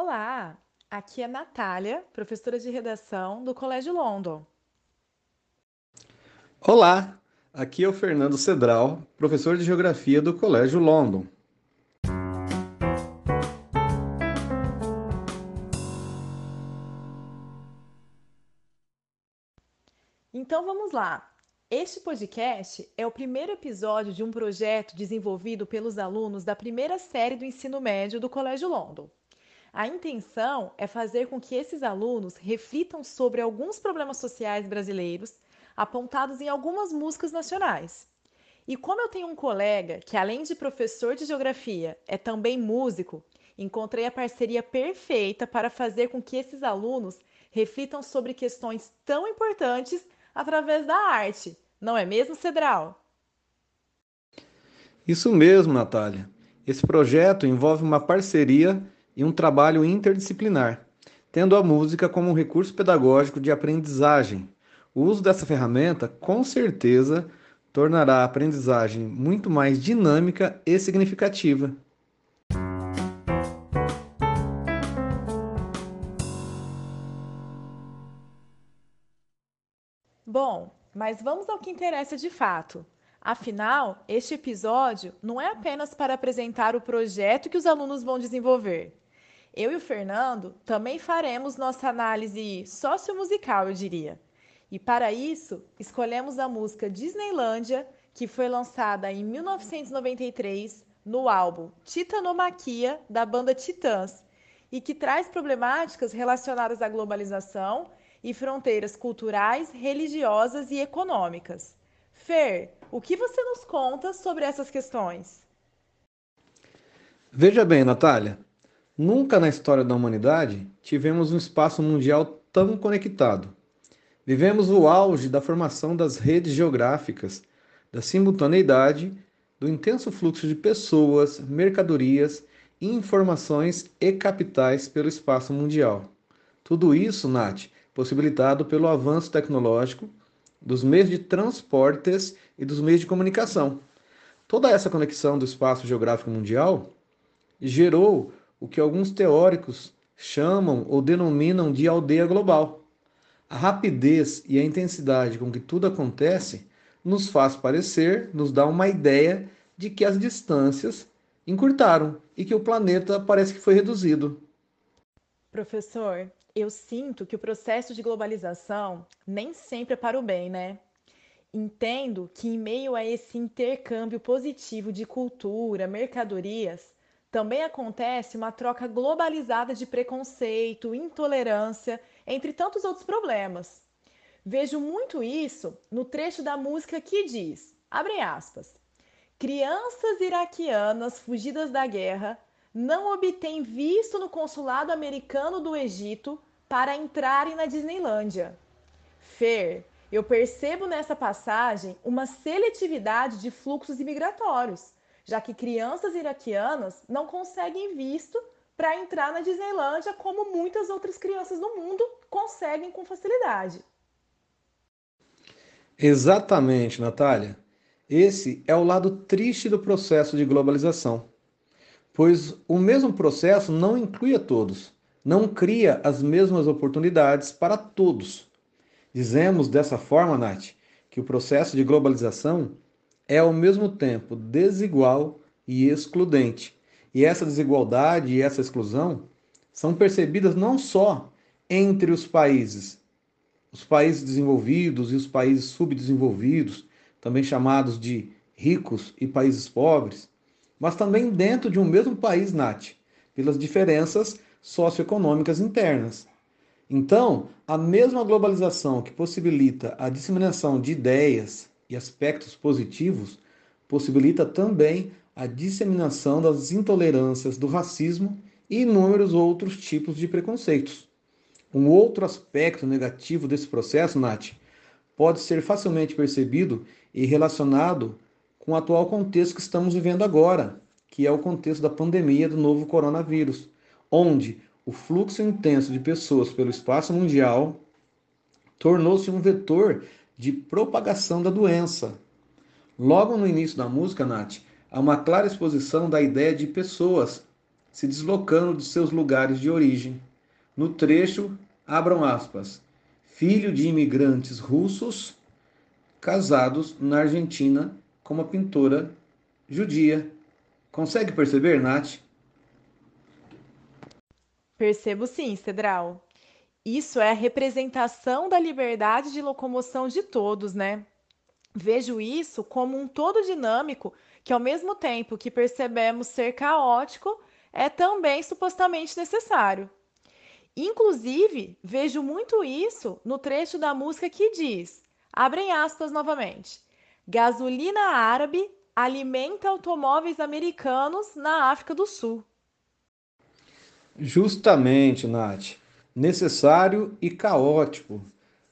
Olá, aqui é Natália, professora de redação do Colégio London. Olá, aqui é o Fernando Cedral, professor de Geografia do Colégio London. Então vamos lá. Este podcast é o primeiro episódio de um projeto desenvolvido pelos alunos da primeira série do ensino médio do Colégio London. A intenção é fazer com que esses alunos reflitam sobre alguns problemas sociais brasileiros apontados em algumas músicas nacionais. E como eu tenho um colega que, além de professor de geografia, é também músico, encontrei a parceria perfeita para fazer com que esses alunos reflitam sobre questões tão importantes através da arte. Não é mesmo, Cedral? Isso mesmo, Natália. Esse projeto envolve uma parceria e um trabalho interdisciplinar, tendo a música como um recurso pedagógico de aprendizagem. O uso dessa ferramenta, com certeza, tornará a aprendizagem muito mais dinâmica e significativa. Bom, mas vamos ao que interessa de fato. Afinal, este episódio não é apenas para apresentar o projeto que os alunos vão desenvolver eu e o Fernando também faremos nossa análise sociomusical, eu diria. E para isso, escolhemos a música Disneylândia, que foi lançada em 1993 no álbum Titanomaquia, da banda Titãs, e que traz problemáticas relacionadas à globalização e fronteiras culturais, religiosas e econômicas. Fer, o que você nos conta sobre essas questões? Veja bem, Natália, Nunca na história da humanidade tivemos um espaço mundial tão conectado. Vivemos o auge da formação das redes geográficas, da simultaneidade, do intenso fluxo de pessoas, mercadorias, informações e capitais pelo espaço mundial. Tudo isso, Nath, possibilitado pelo avanço tecnológico, dos meios de transportes e dos meios de comunicação. Toda essa conexão do espaço geográfico mundial gerou o que alguns teóricos chamam ou denominam de aldeia global. A rapidez e a intensidade com que tudo acontece nos faz parecer, nos dá uma ideia de que as distâncias encurtaram e que o planeta parece que foi reduzido. Professor, eu sinto que o processo de globalização nem sempre é para o bem, né? Entendo que, em meio a esse intercâmbio positivo de cultura, mercadorias, também acontece uma troca globalizada de preconceito, intolerância, entre tantos outros problemas. Vejo muito isso no trecho da música que diz, abre aspas, crianças iraquianas fugidas da guerra não obtêm visto no consulado americano do Egito para entrarem na Disneylândia. Fer, eu percebo nessa passagem uma seletividade de fluxos imigratórios já que crianças iraquianas não conseguem visto para entrar na Disneylândia como muitas outras crianças no mundo conseguem com facilidade. Exatamente, Natália. Esse é o lado triste do processo de globalização, pois o mesmo processo não inclui a todos, não cria as mesmas oportunidades para todos. Dizemos dessa forma, Nath, que o processo de globalização é ao mesmo tempo desigual e excludente. E essa desigualdade e essa exclusão são percebidas não só entre os países, os países desenvolvidos e os países subdesenvolvidos, também chamados de ricos e países pobres, mas também dentro de um mesmo país, Nath, pelas diferenças socioeconômicas internas. Então, a mesma globalização que possibilita a disseminação de ideias, e aspectos positivos, possibilita também a disseminação das intolerâncias do racismo e inúmeros outros tipos de preconceitos. Um outro aspecto negativo desse processo, Nath, pode ser facilmente percebido e relacionado com o atual contexto que estamos vivendo agora, que é o contexto da pandemia do novo coronavírus, onde o fluxo intenso de pessoas pelo espaço mundial tornou-se um vetor de propagação da doença. Logo no início da música, Nath, há uma clara exposição da ideia de pessoas se deslocando de seus lugares de origem. No trecho, abram aspas, filho de imigrantes russos casados na Argentina com uma pintora judia. Consegue perceber, Nath? Percebo sim, Cedral. Isso é a representação da liberdade de locomoção de todos, né? Vejo isso como um todo dinâmico que, ao mesmo tempo que percebemos ser caótico, é também supostamente necessário. Inclusive, vejo muito isso no trecho da música que diz, abrem aspas novamente, gasolina árabe alimenta automóveis americanos na África do Sul. Justamente, Nath. Necessário e caótico.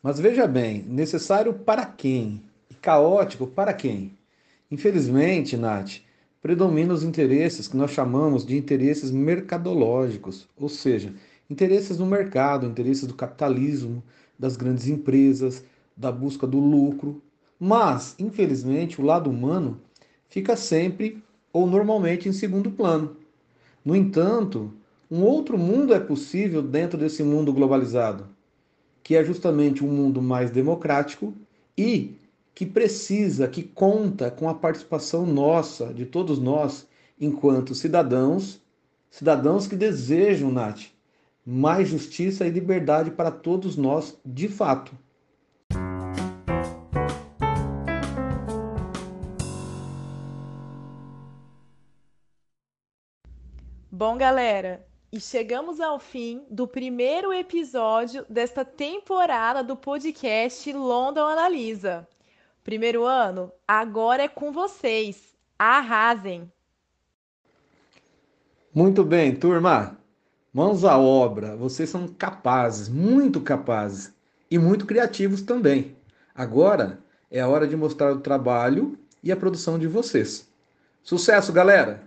Mas veja bem, necessário para quem? E caótico para quem? Infelizmente, Nath, predominam os interesses que nós chamamos de interesses mercadológicos, ou seja, interesses no mercado, interesses do capitalismo, das grandes empresas, da busca do lucro. Mas, infelizmente, o lado humano fica sempre ou normalmente em segundo plano. No entanto, um outro mundo é possível dentro desse mundo globalizado, que é justamente um mundo mais democrático e que precisa, que conta com a participação nossa, de todos nós, enquanto cidadãos, cidadãos que desejam, Nath, mais justiça e liberdade para todos nós de fato. Bom, galera, e chegamos ao fim do primeiro episódio desta temporada do podcast London Analisa. Primeiro ano, agora é com vocês. Arrasem! Muito bem, turma. Mãos à obra. Vocês são capazes, muito capazes e muito criativos também. Agora é a hora de mostrar o trabalho e a produção de vocês. Sucesso, galera!